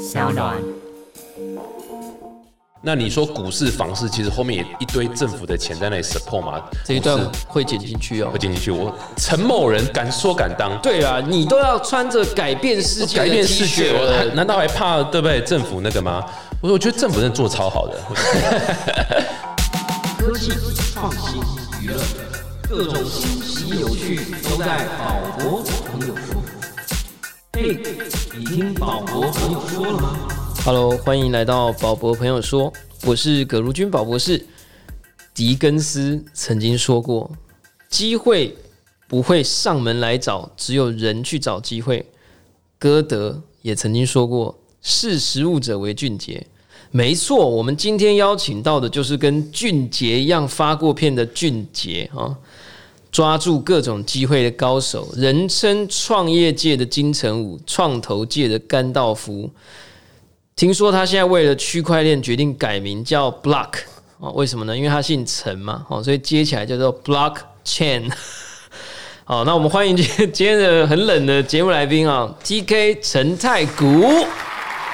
小暖。那你说股市、房市，其实后面也一堆政府的钱在那里 support 嘛？这一段会剪进去哦会。减进去。我陈某人敢说敢当，对啊，你都要穿着改变世界的改变世 T 界，恤我还难道还怕对不对？政府那个吗？我说我觉得政府真的做超好的。科技创新娱乐，各种新奇有趣都在宝博朋友说。嘿，你听宝博朋友说了吗？Hello，欢迎来到宝博朋友说，我是葛如君宝博士。狄更斯曾经说过，机会不会上门来找，只有人去找机会。歌德也曾经说过，识时务者为俊杰。没错，我们今天邀请到的就是跟俊杰一样发过片的俊杰啊，抓住各种机会的高手，人称创业界的金城武，创投界的甘道夫。听说他现在为了区块链决定改名叫 Block 哦，为什么呢？因为他姓陈嘛，哦，所以接起来叫做 Blockchain。好，那我们欢迎今 天今天的很冷的节目来宾啊，TK 陈太谷。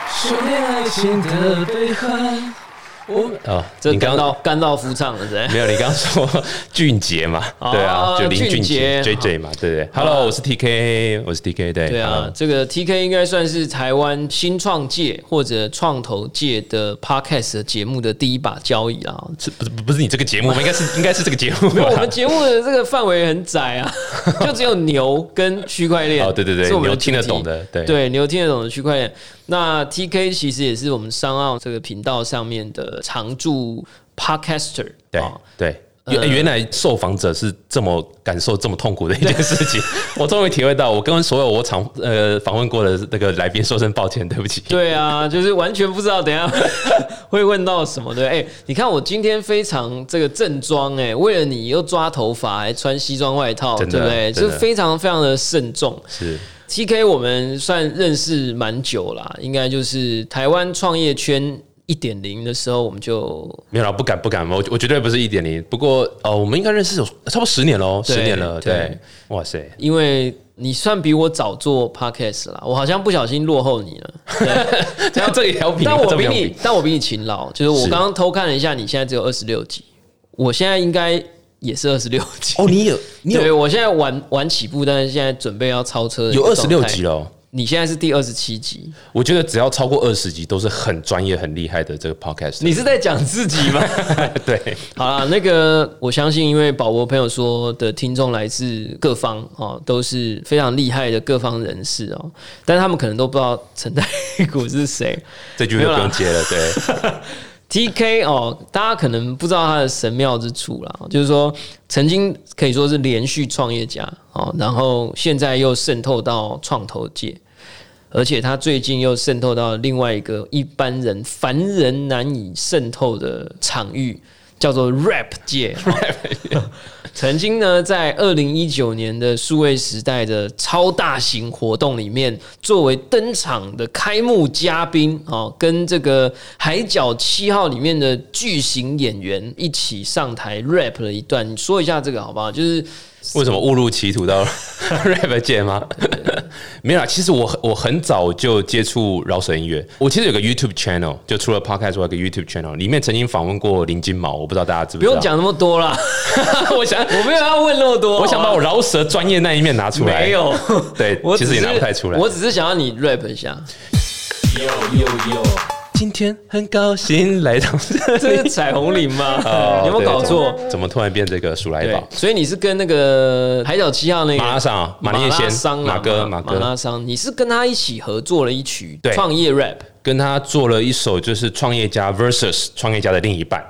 修炼爱情的悲欢。我哦，这你刚刚甘道甘道夫唱了是？没有，你刚刚说 俊杰嘛？哦对啊，就林俊杰 JJ 嘛，对不对？Hello，我是 TK，我是 TK，对对啊这个 TK 应该算是台湾新创界或者创投界的 Podcast 的节目的第一把交椅啊。这不是不是你这个节目吗？应该是应该是这个节目吧。我们节目的这个范围很窄啊，就只有牛跟区块链。哦对对对是我们牛听得懂的对对，牛听得懂的区块链。那 TK 其实也是我们商奥这个频道上面的常驻 Podcaster。对哦对。原原来受访者是这么感受这么痛苦的一件事情，我终于体会到。我跟所有我常呃访问过的那个来宾说声抱歉，对不起。对啊，就是完全不知道等下 会问到什么对，哎、你看我今天非常这个正装，哎，为了你又抓头发，还穿西装外套，对不对？就非常非常的慎重。是 TK 我们算认识蛮久啦，应该就是台湾创业圈一点零的时候，我们就没有了，不敢不敢，我我绝对不是一点零。不过呃，我们应该认识有差不多十年喽，十年了，对对，哇塞，因为你算比我早做 podcast 啦，我好像不小心落后你了。对这样这个也要比，但我比你，但我比你勤劳。就是我是刚刚偷看了一下，你现在只有二十六集，我现在应该也是二十六集。哦，你有你对，有我现在晚晚起步，但是现在准备要超车有二十六集。了哦。你现在是第二十七集，我觉得只要超过二十集都是很专业、很厉害的这个 podcast。你是在讲自己吗？对，好了，那个我相信，因为宝博朋友说的听众来自各方哦，都是非常厉害的各方人士哦，但是他们可能都不知道陈太谷是谁。这句就不用接了。对，T.K. 哦，大家可能不知道他的神妙之处啦，就是说曾经可以说是连续创业家哦，然后现在又渗透到创投界，而且他最近又渗透到另外一个一般人凡人难以渗透的场域，叫做 rap 界。曾经呢，在二零一九年的数位时代的超大型活动里面，作为登场的开幕嘉宾哦，跟这个《海角七号》里面的巨型演员一起上台 rap 了一段。你说一下这个好不好？就是为什么误入歧途到 rap 界吗？没有啦，其实我很我很早就接触饶舌音乐。我其实有个 YouTube channel，就除了 podcast 外，有个 YouTube channel，里面曾经访问过林金毛，我不知道大家知不知道。不用，讲那么多啦，我想我没有要问那么多，我想把我好饶舌专业那一面拿出来。吧没，有，对我，其实也拿不太出来。我只是想要你 rap 一下，有有有，今天很高兴来到这这是。彩虹岭吗？哦有没有搞错？怎么突然变这个鼠来对宝？，所以你是跟那个海角七号那个马拉桑啊马念先桑啊马哥马拉桑，你是跟他一起合作了一曲对创业 rap，跟他做了一首就是创业家 versus 创业家的另一半。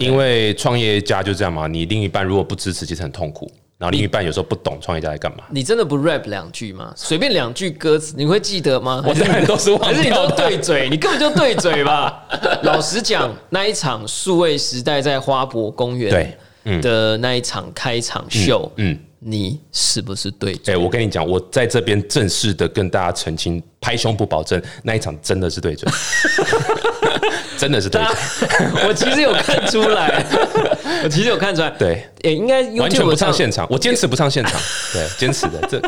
因为创业家就这样嘛，你另一半如果不支持，其实很痛苦。然后另一半有时候不懂创业家在干嘛，你真的不 rap 两句吗？随便两句歌词，你会记得吗？我当然都是忘还是你都对嘴？你根本就对嘴吧？老实讲，那一场数位时代在花博公园对嗯的那一场开场秀，嗯，你是不是对嘴？哎、我跟你讲，我在这边正式的跟大家澄清，拍胸不保证，那一场真的是对准，真的是对准，我其实有看出来，我其实有看出来，对，也应该完全不唱上现场，我坚持不唱现场，对，坚持的，这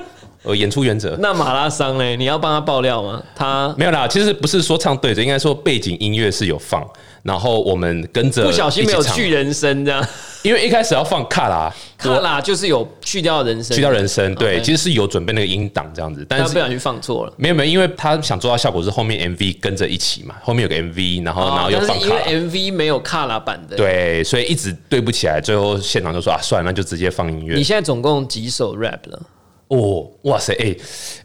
呃，演出原则那马拉桑呢？你要帮他爆料吗？他没有啦，其实不是说唱对着，应该说背景音乐是有放，然后我们跟着不小心没有去人声这样，因为一开始要放卡拉，卡拉就是有去掉人声，去掉人声，对其实是有准备那个音档这样子，但是他不小心放错了。没有没有，因为他想做到效果是后面 MV 跟着一起嘛，后面有个 MV，然后然后又放卡拉。MV 没有卡拉版的，，对，所以一直对不起来，最后现场就说啊，算了，那就直接放音乐你。现在总共几首 rap 了？哦，哇塞，哎、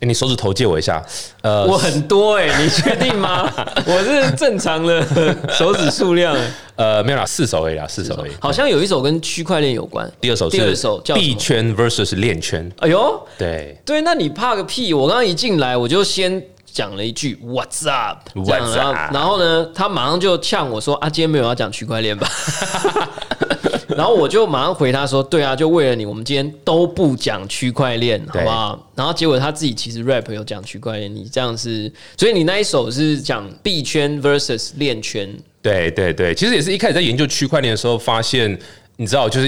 哎你手指头借我一下。呃，我很多哎、你确定吗？我是正常的 手指数量、欸，呃没有啦，四手而已啦，四手而已。好像有一首跟区块链有关。第二首是第二首叫币圈 versus 链圈，哎呦，对，对，那你怕个屁！我刚刚一进来，我就先讲了一句 “What's up”，这样 What's 然后 up？然后呢，他马上就呛我说：“啊，今天没有要讲区块链吧？” 然后我就马上回他说：“对啊，就为了你，我们今天都不讲区块链，好不好？”然后结果他自己其实 rap 有讲区块链，你这样是，所以你那一首是讲币圈 versus 链圈，对对对，其实也是一开始在研究区块链的时候，发现你知道，就是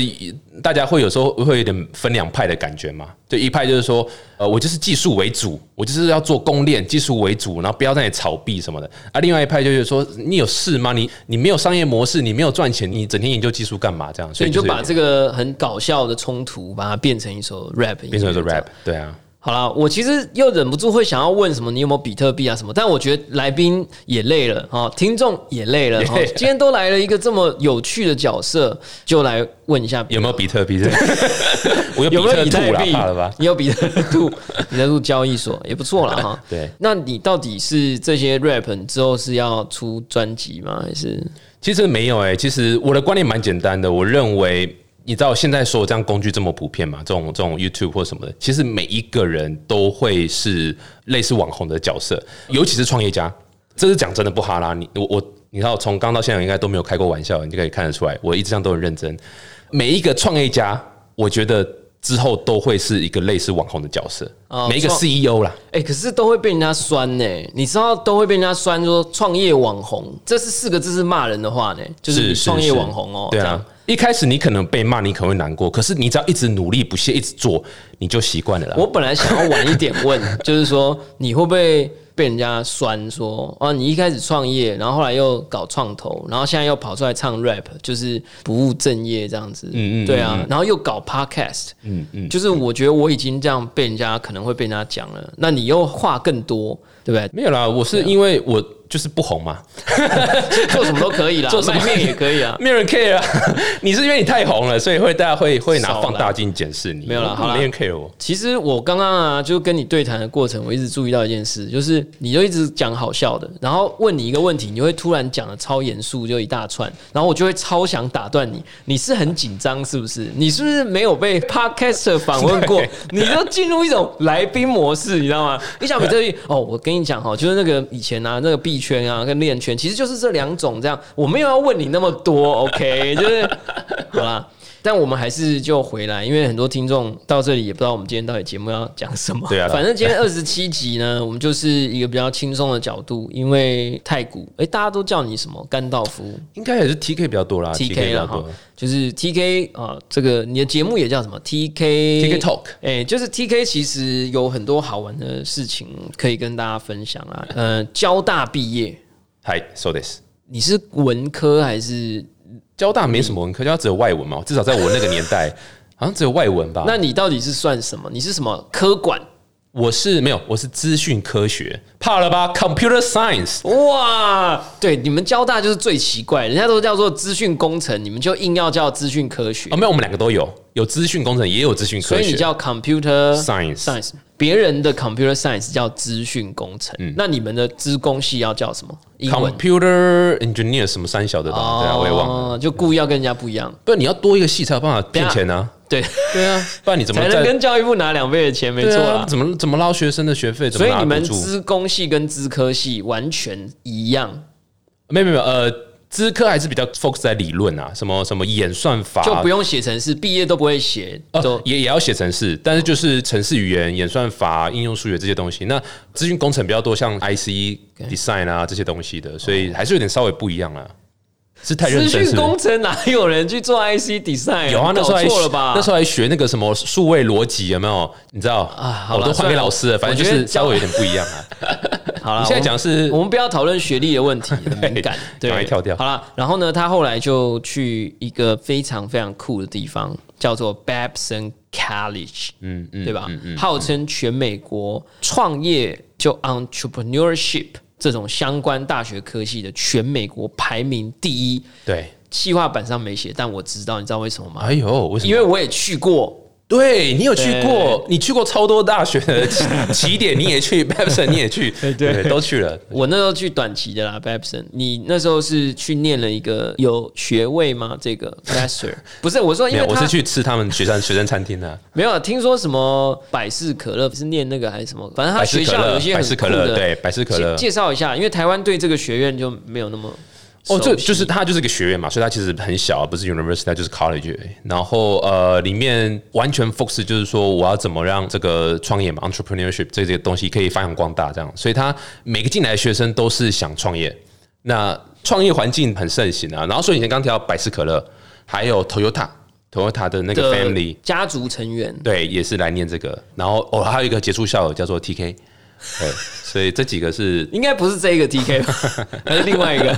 大家会有时候会有点分两派的感觉嘛。就一派就是说，呃，我就是技术为主，我就是要做公链，技术为主，然后不要在那里炒币什么的。啊，另外一派就是说，你有事吗？你你没有商业模式，你没有赚钱，你整天研究技术干嘛？这样，所以你就把这个很搞笑的冲突，把它变成一首 rap，变成一个音乐这样 rap，对啊。好啦，我其实又忍不住会想要问什么，你有没有比特币啊什么？但我觉得来宾也累了哈，听众也累了哈。今天都来了一个这么有趣的角色，就来问一下有没有比特币？我有比特币怕了吧？？你有比特兔，比特兔交易所也不错了哈。对，那你到底是这些 rap 之后是要出专辑吗？还是其实没有诶、其实我的观念蛮简单的，我认为。你知道现在所有这样工具这么普遍嘛？这种这种 YouTube 或什么的，其实每一个人都会是类似网红的角色，尤其是创业家。这是讲真的不哈拉，你我我，你知道从刚到现在应该都没有开过玩笑，你就可以看得出来，我一直上都很认真。每一个创业家，我觉得之后都会是一个类似网红的角色，哦每一个 CEO 啦，哎、可是都会被人家酸呢、你知道都会被人家酸说创业网红，这是四个字是骂人的话呢，就是你创业网红哦、对啊这样。一开始你可能被骂，你可能会难过，可是你只要一直努力不懈，一直做，你就习惯了啦。我本来想要晚一点问，就是说你会不会被人家酸说啊，你一开始创业，然后后来又搞创投，然后现在又跑出来唱 rap，就是不务正业这样子，嗯嗯对啊，然后又搞 podcast，嗯嗯，就是我觉得我已经这样被人家可能会被人家讲了，那你又话更多，对不对？没有啦，我是因为我就是不红嘛，做什么都可以啦，做什么面也可以啊。没有人 care 啊。你是因为你太红了，所以会大家会会拿放大镜检视你。没有啦好啦没人 care 我。其实我刚刚啊，就跟你对谈的过程，我一直注意到一件事，就是你就一直讲好笑的，然后问你一个问题，你会突然讲的超严肃，就一大串，然后我就会超想打断你。你是很紧张是不是？你是不是没有被 podcaster 访问过？你就进入一种来宾模式，你知道吗？你想比特币哦，我跟你讲哈，就是那个以前啊，那个币圈啊跟链圈，其实就是这两种这样。我没有要问你那么多，OK，就是好啦。但我们还是就回来，因为很多听众到这里也不知道我们今天到底节目要讲什么。对啊反正今天二十七集呢，我们就是一个比较轻松的角度，因为太古，哎、大家都叫你什么甘道夫应该也是 TK 比较多啦 TK 比较多。，就是 TK 啊、这个你的节目也叫什么 TK TK Talk 哎、就是 TK 其实有很多好玩的事情可以跟大家分享啊。呃，交大毕业，嗨，so this。你是文科还是？交大没什么文科，交大只有外文嘛，至少在我那个年代，好像只有外文吧。那你到底是算什么？你是什么科管？我是没有，我是资讯科学，怕了吧？Computer Science，哇，对，你们交大就是最奇怪，人家都叫做资讯工程，你们就硬要叫资讯科学哦，，没有，我们两个都有，有资讯工程，也有资讯科学。所以你叫 computer Science science，别人的 computer science 叫资讯工程，嗯那你们的资工系要叫什么？Computer Engineer 什么三小的东西，对啊，我也忘了。哦，就故意要跟人家不一样，不然你要多一个系才有办法骗钱啊、对，啊。对啊，不然你怎么才能跟教育部拿两倍的钱，没错啊啦。怎么怎么捞学生的学费？怎么所以你们？资工系跟资科系完全一样，没有没有呃，资科还是比较 focus 在理论啊，什么什么演算法，就不用写程式，毕业都不会写，都哦，也也要写程式，但是就是程式语言、演算法、应用数学这些东西。那资讯工程比较多，像 IC design 啊这些东西的，所以还是有点稍微不一样啊。是太认资讯真是不是工程哪有人去做 IC design？有啊，那时候错了吧？那时候还学那个什么数位逻辑，有没有？你知道啊我都还给老师了，反正就是稍微有点不一样啊。好了，你现在讲是我们不要讨论学历的问题，很敏感。对，好了，然后呢，他后来就去一个非常非常酷的地方，叫做 Babson College，嗯嗯，对吧？嗯嗯，号称全美国创业就 entrepreneurship 这种相关大学科系的全美国排名第一。对。企划板上没写，但我知道，你知道为什么吗？哎呦，为什么？因为我也去过，对你有去对过，你去过超多大学的 起起点，你也去 b a b s o n 你也去，对都去了。我那时候去短期的啦，Babson。你那时候是去念了一个有学位吗？这个 Master 不是，我说因为，我是去吃他们学生学生餐厅的，没有听说什么百事可乐是念那个还是什么？反正他学校有一，些百很酷事可乐，的。对，百事可乐介。介绍一下，因为台湾对这个学院就没有那么哦，这就是它就是个学院嘛，所以它其实很小，不是 university，它就是 college。然后呃，里面完全 focus 就是说我要怎么让这个创业嘛，entrepreneurship 这些东西可以发扬光大，这样。所以他每个进来的学生都是想创业，那创业环境很盛行啊。然后所以以前刚提到百事可乐，还有 Toyota。Toyota 的那个 family，家族成员。对，也是来念这个。然后哦，还有一个杰出校友叫做 TK，对，所以这几个是应该不是这一个 TK 吧，还是另外一个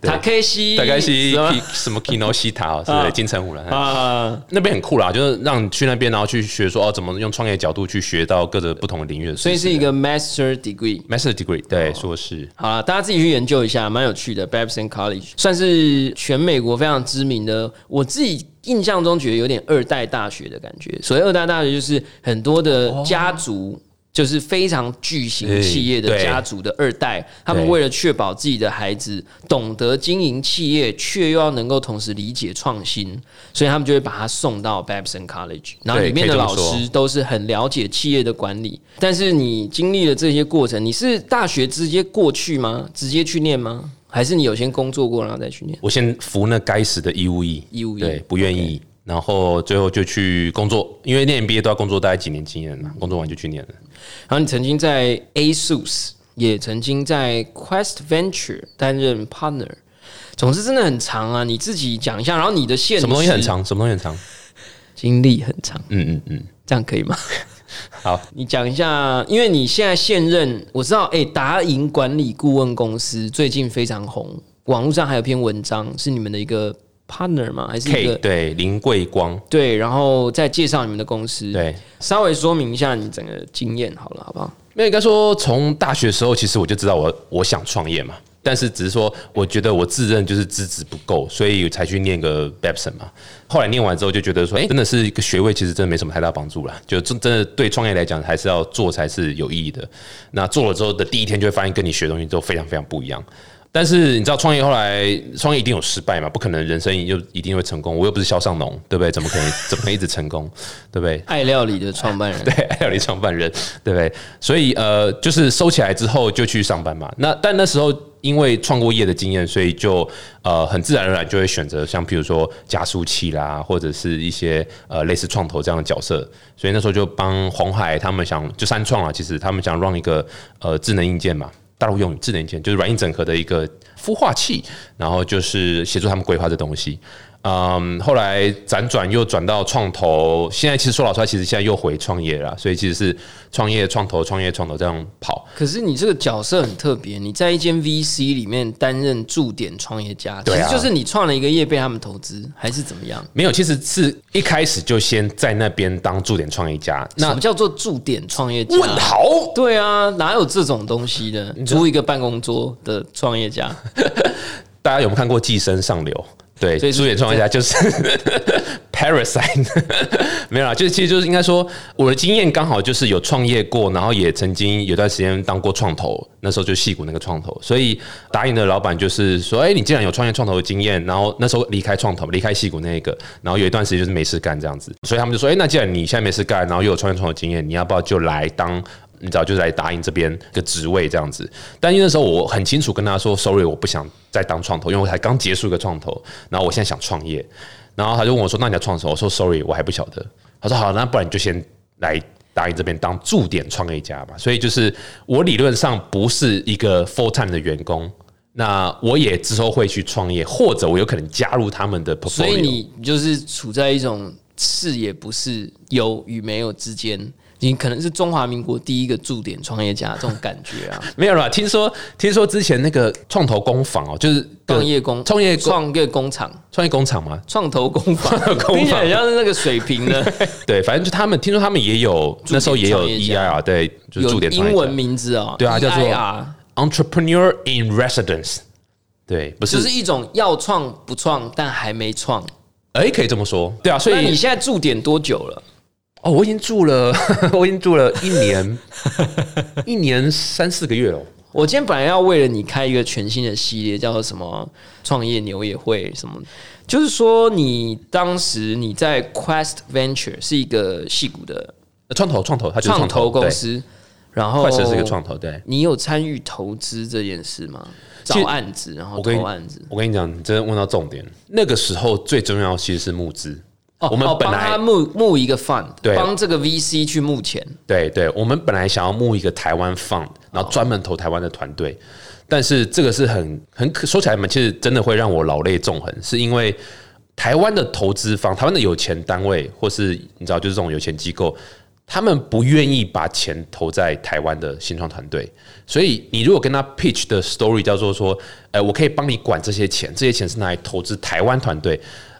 塔 K 西，大概是什么 Kino 西塔哦，是金城武了？啊？那边很酷啦，就是让你去那边，然后去学说哦，怎么用创业角度去学到各个不同的领域的。所以是一个 Master Degree。master degree，对，硕士。好了，大家自己去研究一下，蛮有趣的。Babson College 算是全美国非常知名的，我自己印象中觉得有点二代大学的感觉。所谓二代大学，就是很多的家族。就是非常巨型企业的家族的二代，他们为了确保自己的孩子懂得经营企业，却又要能够同时理解创新，所以他们就会把他送到 Babson College，然后里面的老师都是很了解企业的管理。但是你经历了这些过程，你是大学直接过去吗？直接去念吗？还是你有先工作过然后再去念？我先服那该死的义务役，义务役对，不愿意。然后最后就去工作，因为念 MBA 都要工作大概几年经验嘛，工作完就去念了。然后你曾经在 ASUS，也曾经在 Quest Venture 担任 partner。总之真的很长啊，你自己讲一下。然后你的现什么东西很实长？什么东西很长？经历很长，嗯嗯嗯，这样可以吗？好，你讲一下，因为你现在现任，我知道，哎、达盈管理顾问公司最近非常红，网络上还有篇文章是你们的一个 partner 吗？还是一 K 个对林桂光，对？然后再介绍你们的公司，，对，稍微说明一下你整个经验好了，好不好？那应该说，从大学的时候，其实我就知道我我想创业嘛，但是只是说，我觉得我自认就是资质不够，所以才去念个 Babson 嘛。后来念完之后，就觉得说，哎、真的是一个学位，其实真的没什么太大帮助啦。就真真的对创业来讲，还是要做才是有意义的。那做了之后的第一天，就会发现跟你学东西都非常非常不一样。但是你知道创业后来创业一定有失败嘛？不可能人生就一定会成功。我又不是肖尚农，对不对？怎么可能 怎么可能一直成功？对不对？爱料理的创办人，对，爱料理创办人，对不对？所以呃，就是收起来之后就去上班嘛。那但那时候因为创过业的经验，所以就呃很自然而然就会选择像比如说加速器啦，或者是一些呃类似创投这样的角色。所以那时候就帮红海他们想就三创啊，其实他们想让一个呃智能硬件嘛。大陆用语智能硬件就是软硬整合的一个孵化器，然后就是协助他们规划这东西。嗯，后来辗转又转到创投，现在其实说老实话，其实现在又回创业了，所以其实是创业、创投、创业、创投这样跑。可是你这个角色很特别，你在一间 VC 里面担任驻点创业家，其实就是你创了一个业被他们投资，还是怎么样？没有，其实是一开始就先在那边当驻点创业家。那什么叫做驻点创业家？问好，对啊，哪有这种东西的？租一个办公桌的创业家，大家有没有看过《寄生上流》？对，所以是驻点创业家就是 parasite，没有啦，就是其实就是应该说，我的经验刚好就是有创业过，然后也曾经有段时间当过创投，那时候就戏骨那个创投，所以答应的老板就是说，哎、你既然有创业创投的经验，然后那时候离开创投，离开戏骨那个，然后有一段时间就是没事干这样子，所以他们就说，哎、那既然你现在没事干，然后又有创业创投经验，你要不要就来当？你知道，就是来答应这边的职位这样子。但因为那时候我很清楚跟他说，sorry，我不想再当创投，因为我才刚结束一个创投，然后我现在想创业。然后他就问我说：“那你要创什么？”我说：“Sorry，我还不晓得。”他说：“好，那不然你就先来答应这边当驻点创业家吧。”所以就是我理论上不是一个 full time 的员工，那我也之后会去创业，或者我有可能加入他们的 portfolio。所以你就是处在一种是也不是有与没有之间，你可能是中华民国第一个驻点创业家这种感觉啊。没有啦，听说听说之前那个创投工坊哦，就是创业工创业创业工厂。创业工厂嘛，创投工坊，工坊。听起来像是那个水平的，对，反正就他们听说他们也有那时候也有创业家。EIR，对，就驻点英文名字哦，对啊叫做 Entrepreneur in Residence，对，不是，就是一种要创不创，但还没创。哎，可以这么说，对啊，所以你现在驻点多久了？哦，我已经住了，我已经住了一年，一年三四个月哦。我今天本来要为了你开一个全新的系列，叫做什么创业牛也会什么，就是说你当时你在 Quest Venture 是一个戏骨的创投，创投，它就是创投公司，然后快车是一个创投，对。你有参与投资这件事吗？找案子，然后投案子。我跟你讲，你真的问到重点。那个时候最重要其实是募资。哦我们本来他募募一个 fund，对。帮这个 VC 去募钱。对对，我们本来想要募一个台湾 fund，然后专门投台湾的团队，但是这个是很很可说起来嘛，其实真的会让我老泪纵横，是因为台湾的投资方、台湾的有钱单位，或是你知道，就是这种有钱机构，他们不愿意把钱投在台湾的新创团队，所以你如果跟他 pitch 的 story 叫做说，呃，我可以帮你管这些钱，这些钱是拿来投资台湾团队，呃，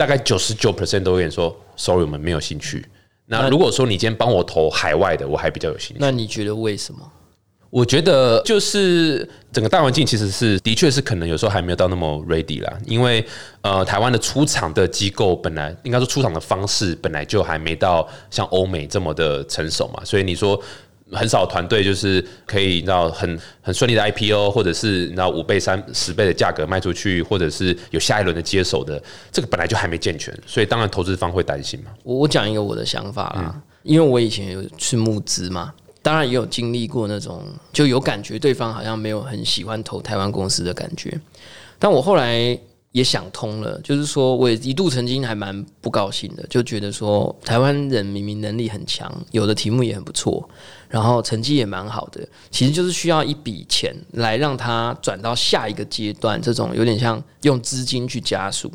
大概九十九 percent 都会跟你说，sorry，我们没有兴趣。那如果说你今天帮我投海外的，我还比较有兴趣。那你觉得为什么？我觉得就是整个大环境其实是的确是可能有时候还没有到那么 ready 啦，因为呃台湾的出厂的机构本来应该说出厂的方式本来就还没到像欧美这么的成熟嘛，所以你说。很少团队就是可以，你知道很很顺利的 IPO，或者是你知道五倍、三十倍的价格卖出去，或者是有下一轮的接手的，这个本来就还没健全，所以当然投资方会担心嘛。我我讲一个我的想法啦，嗯因为我以前有去募资嘛，当然也有经历过那种就有感觉对方好像没有很喜欢投台湾公司的感觉，但我后来也想通了，就是说我也一度曾经还蛮不高兴的，就觉得说台湾人明明能力很强，有的题目也很不错，然后成绩也蛮好的，其实就是需要一笔钱来让他转到下一个阶段，这种有点像用资金去加速。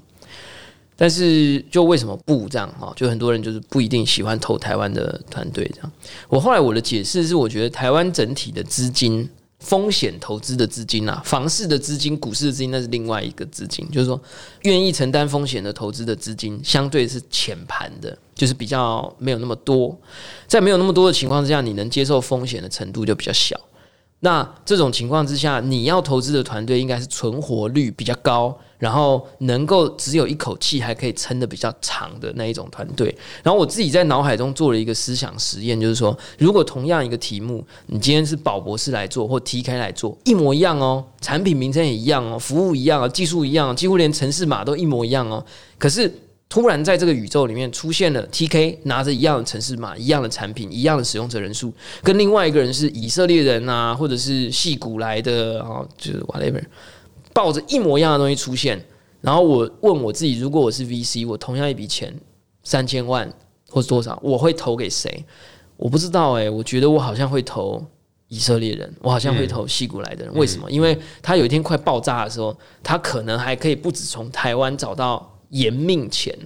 但是就为什么不这样哈？就很多人就是不一定喜欢投台湾的团队这样。我后来我的解释是，我觉得台湾整体的资金风险投资的资金啊，房市的资金、股市的资金那是另外一个资金，就是说愿意承担风险的投资的资金，相对是浅盘的，就是比较没有那么多。在没有那么多的情况之下，你能接受风险的程度就比较小。那这种情况之下，你要投资的团队应该是存活率比较高，然后能够只有一口气还可以撑得比较长的那一种团队。然后我自己在脑海中做了一个思想实验，就是说，如果同样一个题目，你今天是宝博士来做或 TK 来做，一模一样哦，产品名称也一样哦，服务一样啊，技术一样、几乎连城市码都一模一样哦。可是突然在这个宇宙里面出现了 TK 拿着一样的城市码、一样的产品、一样的使用者人数，跟另外一个人是以色列人啊，或者是戏骨来的啊，就是 whatever，抱着一模一样的东西出现。然后我问我自己，如果我是 VC，我同样一笔钱三千万或是多少，我会投给谁？我不知道诶、我觉得我好像会投以色列人，我好像会投戏骨来的人。为什么？因为他有一天快爆炸的时候，他可能还可以不止从台湾找到延命钱，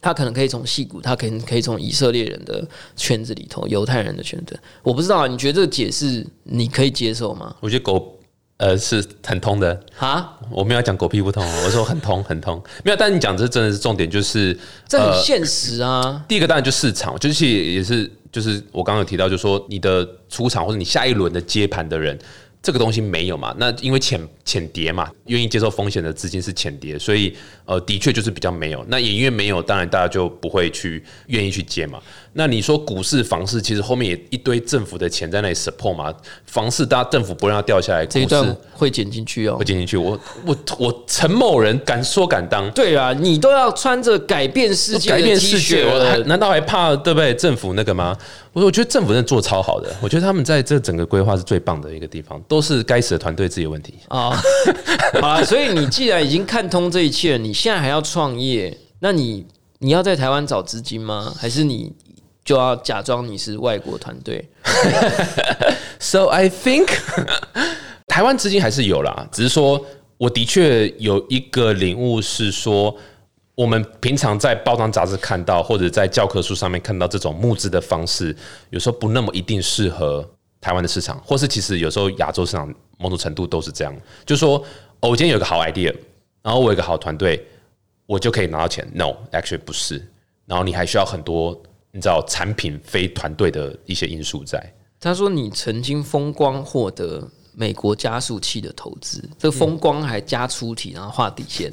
他可能可以从戏骨，他可能可以从以色列人的圈子里头、犹太人的圈子。我不知道啊，你觉得这个解释你可以接受吗？我觉得狗呃是很通的，啊，我没有讲狗屁不通，我说很通很通，没有。但你讲这真的是重点，就是这呃很现实啊。第一个当然就市场，就是也是就是我刚刚有提到，就是说你的出场或者你下一轮的接盘的人，这个东西没有嘛？那因为浅浅碟嘛，愿意接受风险的资金是浅碟，所以呃的确就是比较没有。那也因为没有，当然大家就不会去愿意去接嘛。那你说股市、房市，其实后面也一堆政府的钱在那里 support 嘛。房市大家政府不让它掉下来，这一段股市会剪进去哦会。减进去。我我我陈某人敢说敢当，对啊，你都要穿着改变世界改变世界，恤我还难道还怕对不对？政府那个吗？我我觉得政府真的做超好的，我觉得他们在这整个规划是最棒的一个地方，都是该死的团队自己的问题。啊？好了，所以你既然已经看通这一切了，你现在还要创业，那你你要在台湾找资金吗？还是你就要假装你是外国团队？So I think 台 台湾资金还是有啦，只是说我的确有一个领悟是说，我们平常在报章杂志看到，或者在教科书上面看到这种募资的方式，有时候不那么一定适合台湾的市场，或是其实有时候亚洲市场某种程度都是这样，就是说，哦，我今天有一个好 idea，然后我有一个好团队，我就可以拿到钱。No，actually 不是，然后你还需要很多你知道产品非团队的一些因素在。他说你曾经风光获得美国加速器的投资，这个风光还加粗体，然后画底线，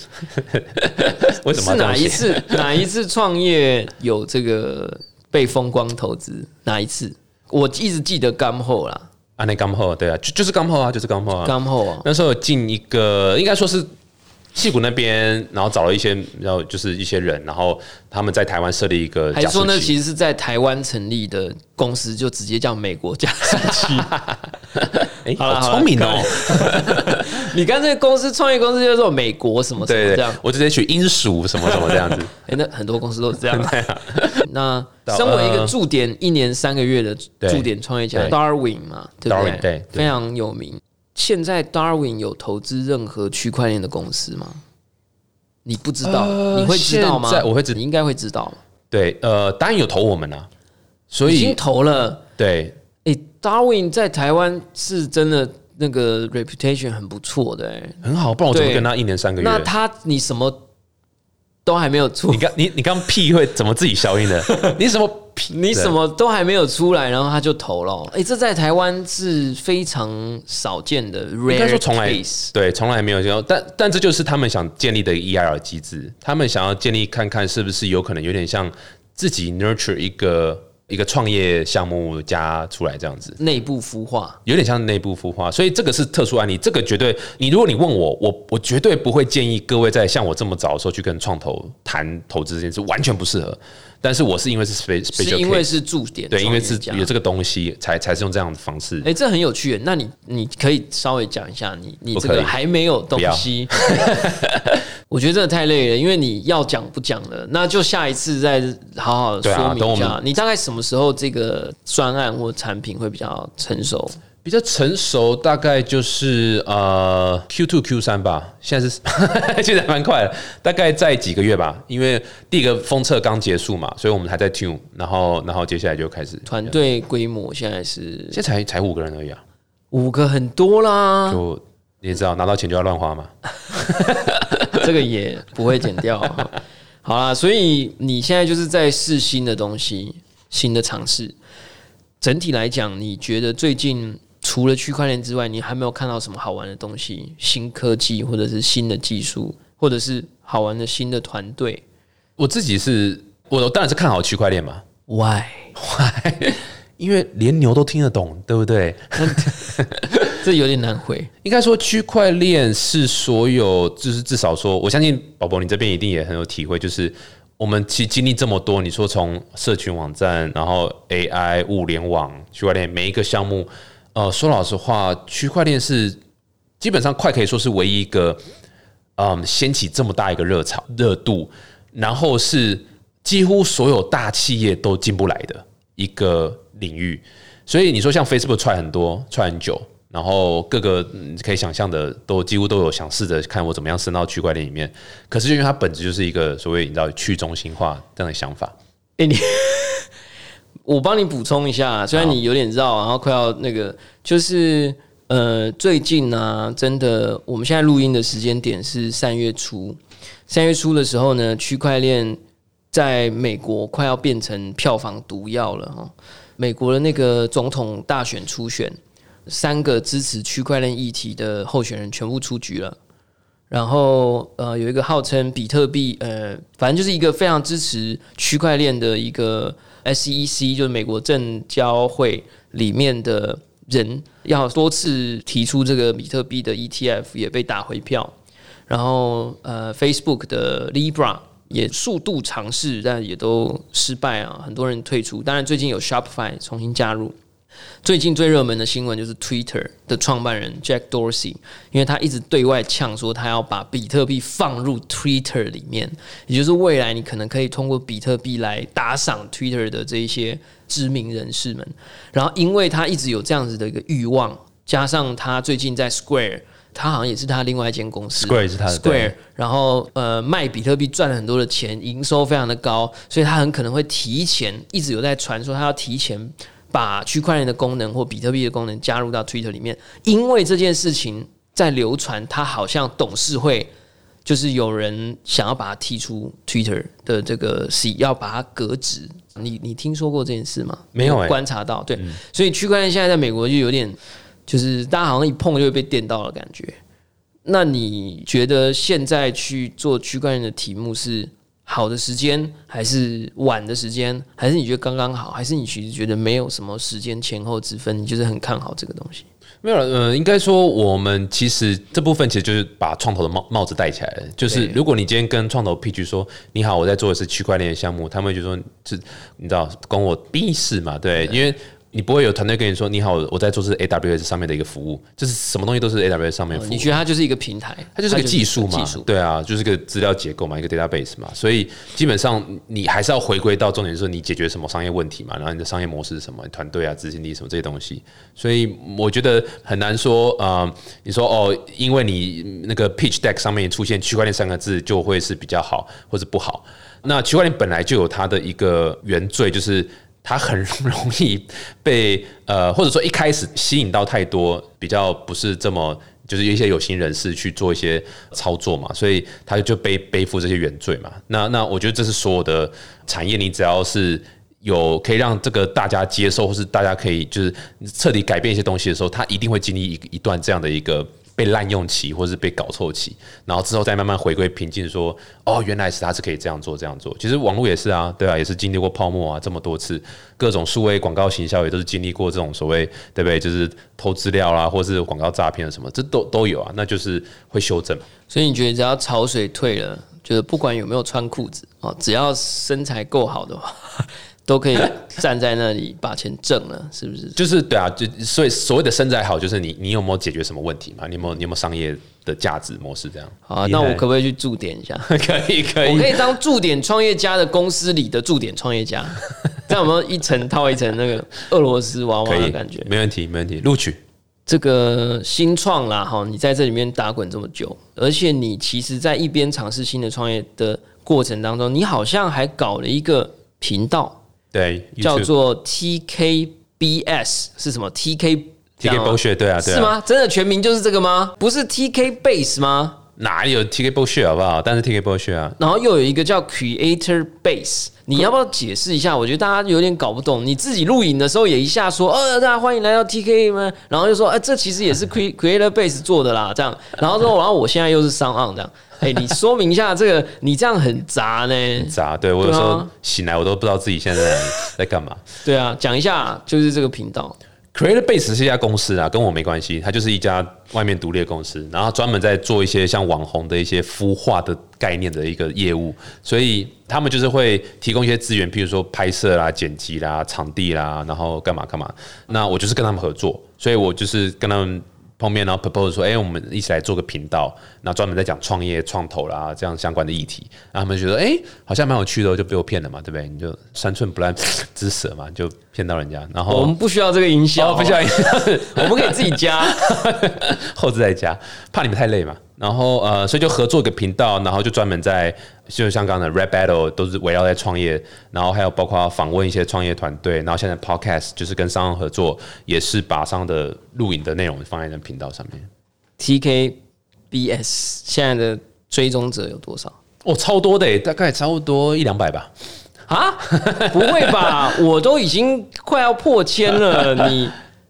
为什么是？哪一次？哪一次创业有这个被风光投资？哪一次？我一直记得干后啦，啊，那刚后对啊，就就是刚后啊，就是刚后啊。刚后啊，那时候进一个，应该说是戏谷那边，然后找了一些，然后就是一些人，然后他们在台湾设立一个还是说那加速器。其实是在台湾成立的公司，就直接叫美国加速器。哎，好聪明哦！你干脆公司创业公司叫做美国什么什么这样，，我直接取英属什么什么这样子。哎、那很多公司都是这样。啊那身为一个呃驻点一年三个月的对驻点创业家，Darwin 嘛，对不对对非常有名。现在 Darwin 有投资任何区块链的公司吗？你不知道，呃你会知道吗？我会知你应该会知道，对，呃，当然有投我们啊，所以已经投了。对哎、d a r w i n 在台湾是真的那个 reputation 很不错的、哎，很好，不然我怎么跟他一年三个月？那他你什么都还没有出你，刚你你刚屁会怎么自己消音的？你什么屁？你什么都还没有出来，然后他就投了哦。哎、这在台湾是非常少见的 rare 应该说从来。对，从来没有见到。但但这就是他们想建立的 EIR 机制，他们想要建立看看是不是有可能有点像自己 nurture 一个一个创业项目加出来这样子。内部孵化，有点像内部孵化，所以这个是特殊案例。这个绝对，你如果你问我，我我绝对不会建议各位在像我这么早的时候去跟创投谈投资这件事，完全不适合。但是我是因为是 spe- 是因为是驻点对，因为是有这个东西，才才是用这样的方式。哎、这很有趣耶。那你你可以稍微讲一下你你这个还没有东西，我觉得真的太累了，因为你要讲不讲了，那就下一次再好好说明一下。等我们你大概什么时候这个专案或产品会比较成熟？比较成熟，大概就是呃 Q two Q 三吧，现在是 现在蛮快的，大概在几个月吧。因为第一个封测刚结束嘛，所以我们还在 tune，然后然后接下来就开始团队规模现在是现在才才五个人而已啊，五个，很多啦，就你也知道拿到钱就要乱花嘛。这个也不会减掉。好啦，所以你现在就是在试新的东西，新的尝试。整体来讲，你觉得最近除了区块链之外，你还没有看到什么好玩的东西？新科技，或者是新的技术，或者是好玩的新的团队我自己是我当然是看好区块链嘛，Why？Why？因为连牛都听得懂，对不对？这有点难回。应该说，区块链是所有，就是至少说，我相信宝宝你这边一定也很有体会，就是我们其实经历这么多，你说从社群网站，然后 AI、物联网、区块链每一个项目，呃，说老实话，区块链是基本上快可以说是唯一一个，嗯，掀起这么大一个热潮热度，然后是几乎所有大企业都进不来的一个领域。所以你说像 Facebook 踹很多，踹很久，然后各个可以想象的都几乎都有想试着看我怎么样升到区块链里面。可是因为它本质就是一个所谓你知道去中心化这样的想法，哎、你我帮你补充一下，虽然你有点绕，然后快要那个，就是呃，最近呢、真的，我们现在录音的时间点是三月初，三月初的时候呢，区块链在美国快要变成票房毒药了哈。美国的那个总统大选初选，三个支持区块链议题的候选人全部出局了。然后呃，有一个号称比特币，呃，反正就是一个非常支持区块链的一个 SEC，就是美国证交会里面的人，要多次提出这个比特币的 ETF 也被打回票。然后呃，Facebook 的 Libra 也数度尝试，但也都失败啊，很多人退出。当然，最近有 Shopify 重新加入。最近最热门的新闻就是 Twitter 的创办人 Jack Dorsey，因为他一直对外呛说他要把比特币放入 Twitter 里面，也就是未来你可能可以通过比特币来打赏 Twitter 的这一些知名人士们。然后因为他一直有这样子的一个欲望，加上他最近在 Square，他好像也是他另外一间公司 Square 是他的 Square，然后呃卖比特币赚了很多的钱，营收非常的高，所以他很可能会提前，一直有在传说他要提前把区块链的功能或比特币的功能加入到 Twitter 里面，因为这件事情在流传，他好像董事会。就是有人想要把他踢出 Twitter 的这个 C，要把它革职。你你听说过这件事吗？没有欸观察到对，所以区块链现在在美国就有点，就是大家好像一碰就会被电到的感觉。那你觉得现在去做区块链的题目是好的时间，还是晚的时间，还是你觉得刚刚好，还是你其实觉得没有什么时间前后之分，你就是很看好这个东西？没有了，呃，应该说我们其实这部分其实就是把创投的帽帽子戴起来了。就是如果你今天跟创投 pitch 说你好，我在做的是区块链的项目，他们就说是你知道关我屁事嘛？对，因为你不会有团队跟你说你好，我在做是 AWS 上面的一个服务，就是什么东西都是 AWS 上面服务。你觉得它就是一个平台，它就是个技术嘛，技术。对啊，就是个资料结构嘛，一个 database 嘛，所以基本上你还是要回归到重点，就是你解决什么商业问题嘛，然后你的商业模式是什么，团队啊、执行力什么这些东西，所以我觉得很难说，呃，你说哦，因为你那个 pitch deck 上面出现区块链三个字就会是比较好，或是不好。那区块链本来就有它的一个原罪，就是他很容易被呃，或者说一开始吸引到太多比较不是这么。就是一些有心人士去做一些操作嘛，所以他就背背负这些原罪嘛。那那我觉得这是所有的产业，你只要是有可以让这个大家接受，或是大家可以就是彻底改变一些东西的时候，他一定会经历一一段这样的一个被滥用期，或是被搞臭期，然后之后再慢慢回归平静，说哦，原来是它是可以这样做这样做。其实网络也是啊，对啊，也是经历过泡沫啊这么多次，各种数位广告行销也都是经历过这种所谓对不对？就是偷资料啦，或是广告诈骗什么，这都都有啊，那就是会修正。所以你觉得只要潮水退了，就是不管有没有穿裤子哦，只要身材够好的话，都可以站在那里把钱挣了，是不是？就是对啊，就所以所谓的身材好，就是你你有没有解决什么问题嘛？你有没有你有没有商业的价值模式这样？好啊，那我可不可以去驻点一下？可以可以我可以当驻点创业家的公司里的驻点创业家，这样有没有一层套一层那个俄罗斯娃娃的感觉？没问题没问题，录取。这个新创啦，哈，你在这里面打滚这么久，而且你其实，在一边尝试新的创业的过程当中，你好像还搞了一个频道，对，叫做 T K B S 是什么？T K T K 博学对啊，是吗？真的全名就是这个吗？不是 T K base 吗？哪有 TK bullshit 好不好？但是 TK bullshit 啊，然后又有一个叫 Creator Base，你要不要解释一下？我觉得大家有点搞不懂。你自己录影的时候也一下说，呃，大家欢迎来到 TK 吗？然后就说，哎、这其实也是 Cre- Creator Base 做的啦，这样。然后说，然后我现在又是商岸这样。哎、你说明一下这个，你这样很杂呢。很杂。对我有时候醒来我都不知道自己现在在干嘛。对啊，讲一下就是这个频道。Creative Base 是一家公司啊，跟我没关系，它就是一家外面独立的公司，然后专门在做一些像网红的一些孵化的概念的一个业务，所以他们就是会提供一些资源，譬如说拍摄啦、剪辑啦、场地啦，然后干嘛干嘛。那我就是跟他们合作，所以我就是跟他们碰面，然后 propose 说，哎、我们一起来做个频道，那专门在讲创业、创投啦这样相关的议题。然后他们觉得，哎、好像蛮有趣的哦，就被我骗了嘛，对不对？你就三寸不烂 之舌嘛，就骗到人家，然后我们不需要这个营销，哦，不需要营销，我们可以自己加。后置再加，怕你们太累嘛。然后呃，所以就合作一个频道，然后就专门在，就像刚才的 Rap Battle 都是围绕在创业，然后还有包括访问一些创业团队，然后现在 Podcast 就是跟商行合作，也是把商的录影的内容放在那频道上面。TKBS 现在的追踪者有多少？哦，超多的，大概差不多一两百吧。啊？不会吧？我都已经快要破千了，你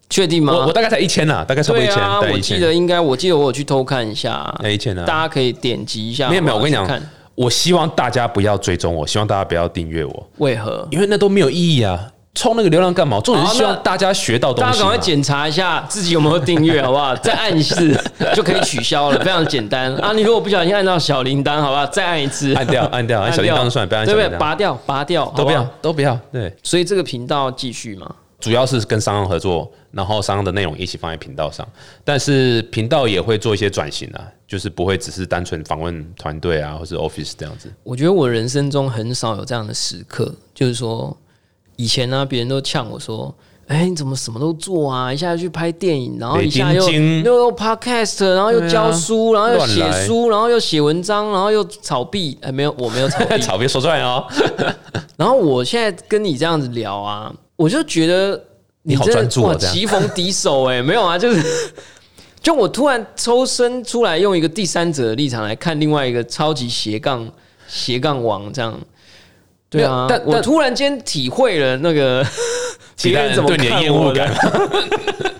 确定吗？我我大概才一千啦，大概差不多一千，对啊，我记得应该，我记得我有去偷看一下，那一千啊。大家可以点击一下。没有没有，我跟你讲看，我希望大家不要追踪我，希望大家不要订阅我，为何？因为那都没有意义啊。冲那个流量干嘛？重点是希望大家学到东西嘛。大家赶快检查一下自己有没有订阅，好不好？再按一次就可以取消了，非常简单啊！你如果不小心按到小铃铛，好不好？再按一次，按掉 按掉按小铃铛算不要按拔掉，拔掉，都不要都不要。对，所以这个频道继续嘛？主要是跟商行合作，然后商行的内容一起放在频道上，但是频道也会做一些转型啊，就是不会只是单纯访问团队啊，或是 office 这样子。我觉得我人生中很少有这样的时刻，就是说，以前呢，别人都呛我说，哎，你怎么什么都做啊？一下去拍电影，然后一下又又又 podcast，然后又教书，然后又写书，然后又写文章，然后又炒币。哎，没有，我没有炒币。草币说出来哦。然后我现在跟你这样子聊啊，我就觉得你好真的哇专注哦这样棋逢敌手哎、没有啊，就是就我突然抽身出来，用一个第三者的立场来看另外一个超级斜杠斜杠王这样。对啊，但我突然间体会了那个其他人怎么对你的厌恶感。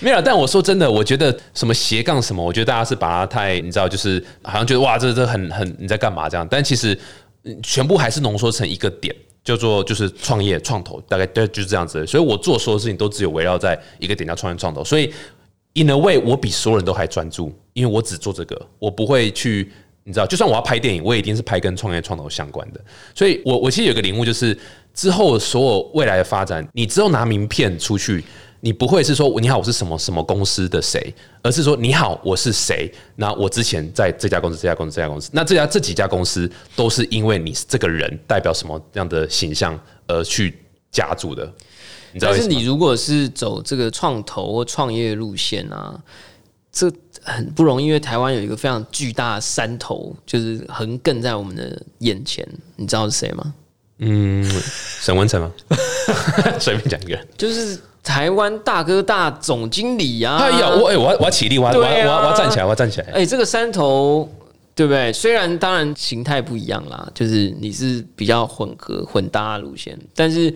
没有，但我说真的，我觉得什么斜杠什么，我觉得大家是把它太，你知道，就是好像觉得哇，这这很很你在干嘛这样，但其实嗯全部还是浓缩成一个点，叫做就是创业创投，大概对就是这样子。所以我做所有事情都只有围绕在一个点叫创业创投，所以 in a way 我比所有人都还专注，因为我只做这个，我不会去。你知道，就算我要拍电影，我也一定是拍跟创业创投相关的。所以我我其实有个领悟，就是之后所有未来的发展，你只有拿名片出去，你不会是说你好，我是什么什么公司的谁，而是说你好，我是谁。那我之前在这家公司、这家公司、这家公司，那这家这几家公司都是因为你是这个人代表什么样的形象而去加注的。但是你如果是走这个创投或创业路线啊，这很不容易，因为台湾有一个非常巨大的山头，就是横亘在我们的眼前。你知道是谁吗？沈文成吗？随便讲一个人。就是台湾大哥大总经理啊！哎呀，我哎、我要我要起立，我要、我要我要我要站起来，我要站起来。哎、这个山头对不对？虽然当然形态不一样啦，就是你是比较混合混搭的路线，但是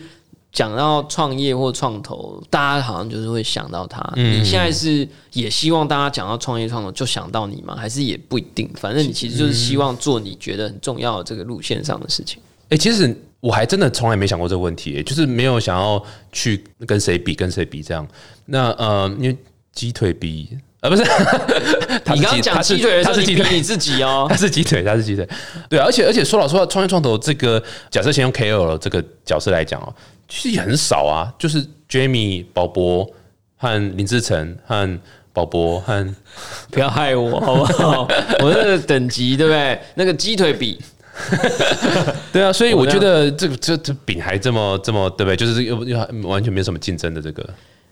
讲到创业或创投，大家好像就是会想到他。你现在是也希望大家讲到创业创投就想到你吗？还是也不一定？反正你其实就是希望做你觉得很重要的这个路线上的事情。哎、其实我还真的从来没想过这个问题、就是没有想要去跟谁比，跟谁比这样。那呃，因为鸡腿比呃不是，你刚刚讲鸡腿他是鸡腿。你自己哦 他。是鸡腿，他是鸡腿，对啊，而且而且说老实话，创业创投这个假设先用 KOL 这个角色来讲哦，其实也很少啊，就是 Jamie、宝博和林志成和宝博和不要害我好不好？我那个等级对不对？那个鸡腿比 对啊，所以我觉得这个这这饼还这么这么对不对？就是又又完全没有什么竞争的这个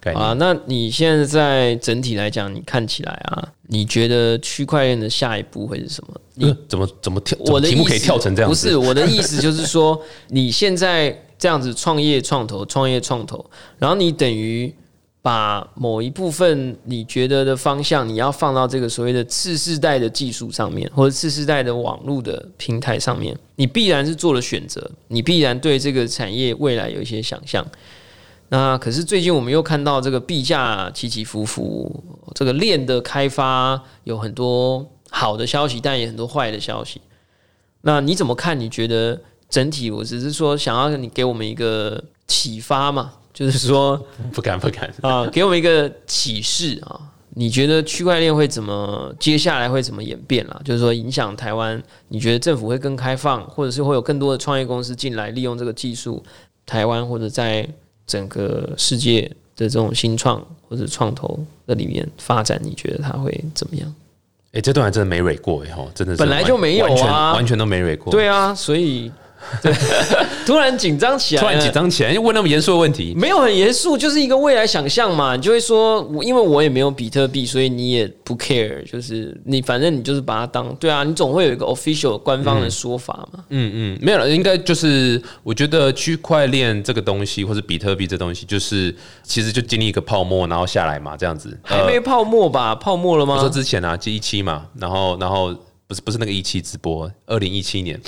概念。啊，那你现在在整体来讲，你看起来啊，你觉得区块链的下一步会是什么？呃怎么怎么跳？我的题目可以跳成这样？不是我的意思，就是说你现在这样子创业创投、创业创投，然后你等于把某一部分你觉得的方向，你要放到这个所谓的次世代的技术上面，或者次世代的网络的平台上面，你必然是做了选择，你必然对这个产业未来有一些想象。那可是最近我们又看到这个币价起起伏伏，这个链的开发有很多好的消息，但也很多坏的消息。那你怎么看？你觉得整体？我只是说想要你给我们一个启发嘛，就是说 不敢不敢。啊，给我们一个启示啊。你觉得区块链会怎么接下来会怎么演变啦？就是说影响台湾，你觉得政府会更开放，或者是会有更多的创业公司进来利用这个技术，台湾或者在整个世界的这种新创或者创投的里面发展，你觉得它会怎么样？哎，这段还真的没蕊过哎吼，真的是本来就没有啊完全完全都没蕊过。对啊，所以对，突然紧张起来，突然紧。张起来，问那么严肃的问题。没有很严肃，就是一个未来想象嘛。你就会说，我因为我也没有比特币，所以你也不 care，就是你反正你就是把它当对啊，你总会有一个 official 官方的说法嘛。嗯嗯，没有了，应该就是我觉得区块链这个东西，或者比特币这东西，就是其实就经历一个泡沫，然后下来嘛，这样子。还没泡沫吧？泡沫了我说？之前啊，第一期嘛，然后然后不是不是那个一期直播，二零一七年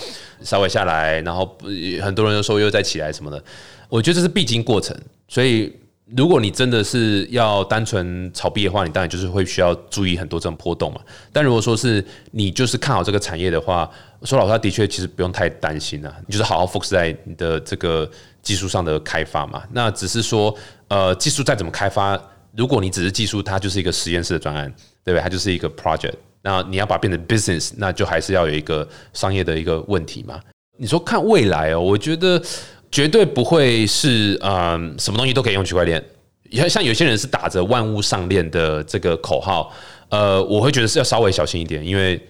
稍微下来，然后很多人都说又再起来什么的，我觉得这是必经过程，所以。如果你真的是要单纯炒币的话，你当然就是会需要注意很多这种波动嘛。但如果说是你就是看好这个产业的话，说老实话，的确其实不用太担心啊，你就是好好 focus 在你的这个技术上的开发嘛。那只是说，呃，技术再怎么开发，如果你只是技术，它就是一个实验室的专案，对不对？它就是一个 project。那你要把它变成 business，那就还是要有一个商业的一个问题嘛。你说看未来哦，我觉得绝对不会是嗯什么东西都可以用区块链。像像有些人是打着万物上链的这个口号，呃，我会觉得是要稍微小心一点，因为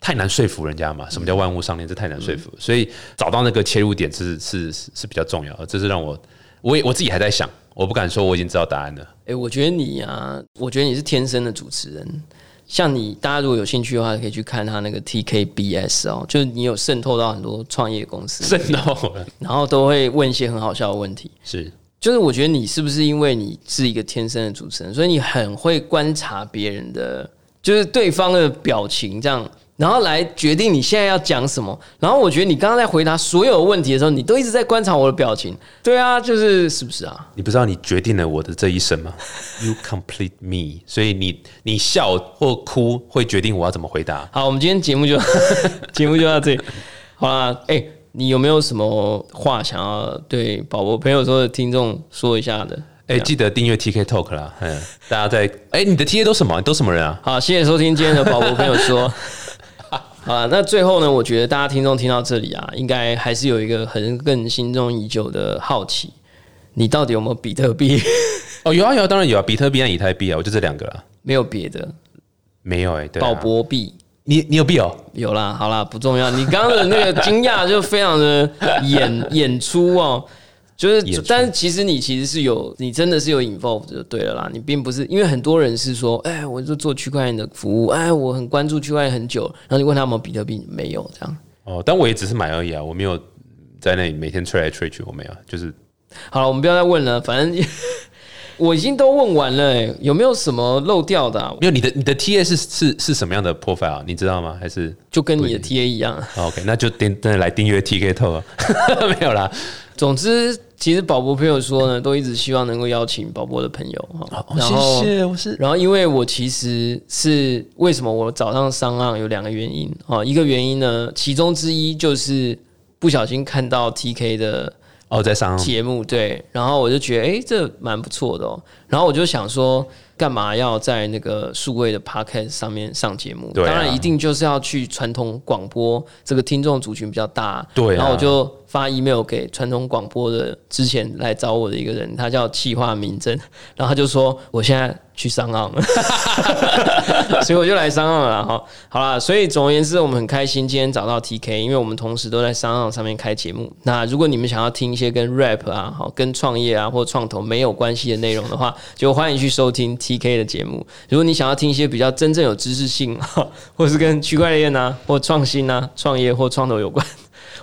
太难说服人家嘛。什么叫万物上链？这太难说服，所以找到那个切入点是是是是比较重要。这是让我我也我自己还在想，我不敢说我已经知道答案了。哎、我觉得你啊，我觉得你是天生的主持人。像你，大家如果有兴趣的话，可以去看他那个 TKBS 哦，就是你有渗透到很多创业公司，渗透了，然后都会问一些很好笑的问题。是。就是我觉得你是不是因为你是一个天生的主持人，所以你很会观察别人的，就是对方的表情这样，然后来决定你现在要讲什么。然后我觉得你刚刚在回答所有问题的时候，你都一直在观察我的表情。对啊，就是是不是啊？你不知道你决定了我的这一生吗？You complete me，所以你你笑或哭会决定我要怎么回答。好，我们今天节目就 节目就到这里。好啦，哎、你有没有什么话想要对宝宝朋友说的听众说一下的？哎、记得订阅 TK Talk 啦，嗯，大家在哎、你的 TA 都什么？都什么人啊？好，谢谢收听今天的宝宝朋友说。好了，那最后呢，我觉得大家听众听到这里啊，应该还是有一个很更心中已久的好奇，你到底有没有比特币？哦，有啊有啊，当然有啊，比特币和以太币啊，我就这两个了，没有别的，没有哎、对、啊，宝博币你你有币哦？有啦，好啦，不重要。你刚刚的那个惊讶就非常的演演出哦，就是，但是其实你其实是有，你真的是有 involve 就对了啦。你并不是因为很多人是说，哎，我就做区块链的服务，哎，我很关注区块链很久，然后你问他有没有比特币，没有这样。哦，但我也只是买而已啊，我没有在那里每天吹来吹去，我没有，就是好了，我们不要再问了，反正我已经都问完了、哎，有没有什么漏掉的啊、没有你的你的 TA 是是是什么样的 profile 啊？你知道吗？还是、就跟你的 TA 一样。哦 OK？那就订真的来订阅 TK Talk 啊 没有啦。总之，其实宝博朋友说呢，都一直希望能够邀请宝博的朋友哈。然后哦谢谢，我是然后，因为我其实是为什么我早上上岸有两个原因哦，一个原因呢，其中之一就是不小心看到 TK 的哦在上节目，对，然后我就觉得诶，这蛮不错的哦，然后我就想说，干嘛要在那个数位的 Podcast 上面上节目？对啊当然一定就是要去传统广播，这个听众族群比较大，对啊然后我就发 email 给传统广播的之前来找我的一个人，他叫气化明真，然后他就说我现在去上岸了，所以我就来上岸了哈。好啦，所以总而言之，我们很开心今天找到 TK，因为我们同时都在上岸上面开节目。那如果你们想要听一些跟 rap 啊、好跟创业啊或创投没有关系的内容的话，就欢迎去收听 TK 的节目。如果你想要听一些比较真正有知识性，哈或是跟区块链啊或创新啊、创业或创投有关。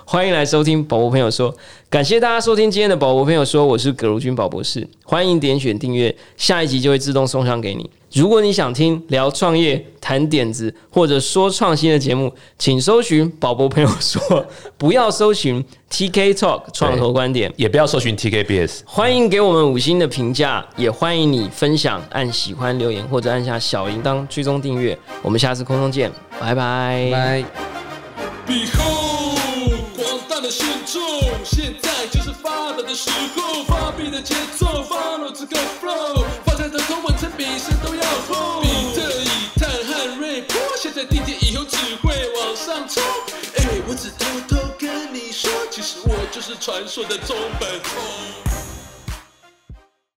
欢迎来收听宝博朋友说，感谢大家收听今天的宝博朋友说，我是葛如君宝博士，欢迎点选订阅，下一集就会自动送上给你。如果你想听聊创业、谈点子或者说创新的节目，请搜寻宝博朋友说，不要搜寻 TK Talk 创投观点。也不要搜寻 TKBS。欢迎给我们五星的评价，也欢迎你分享、按喜欢、留言或者按下小铃铛追踪订阅。我们下次空中见，拜拜。重，现在就是发达的时候，发币的节奏，follow 这个 flow，发财的口吻称比谁都要疯。比特、以太汉瑞波，现在地铁以后只会往上冲。哎，我只偷偷跟你说，其实我就是传说的中本聪。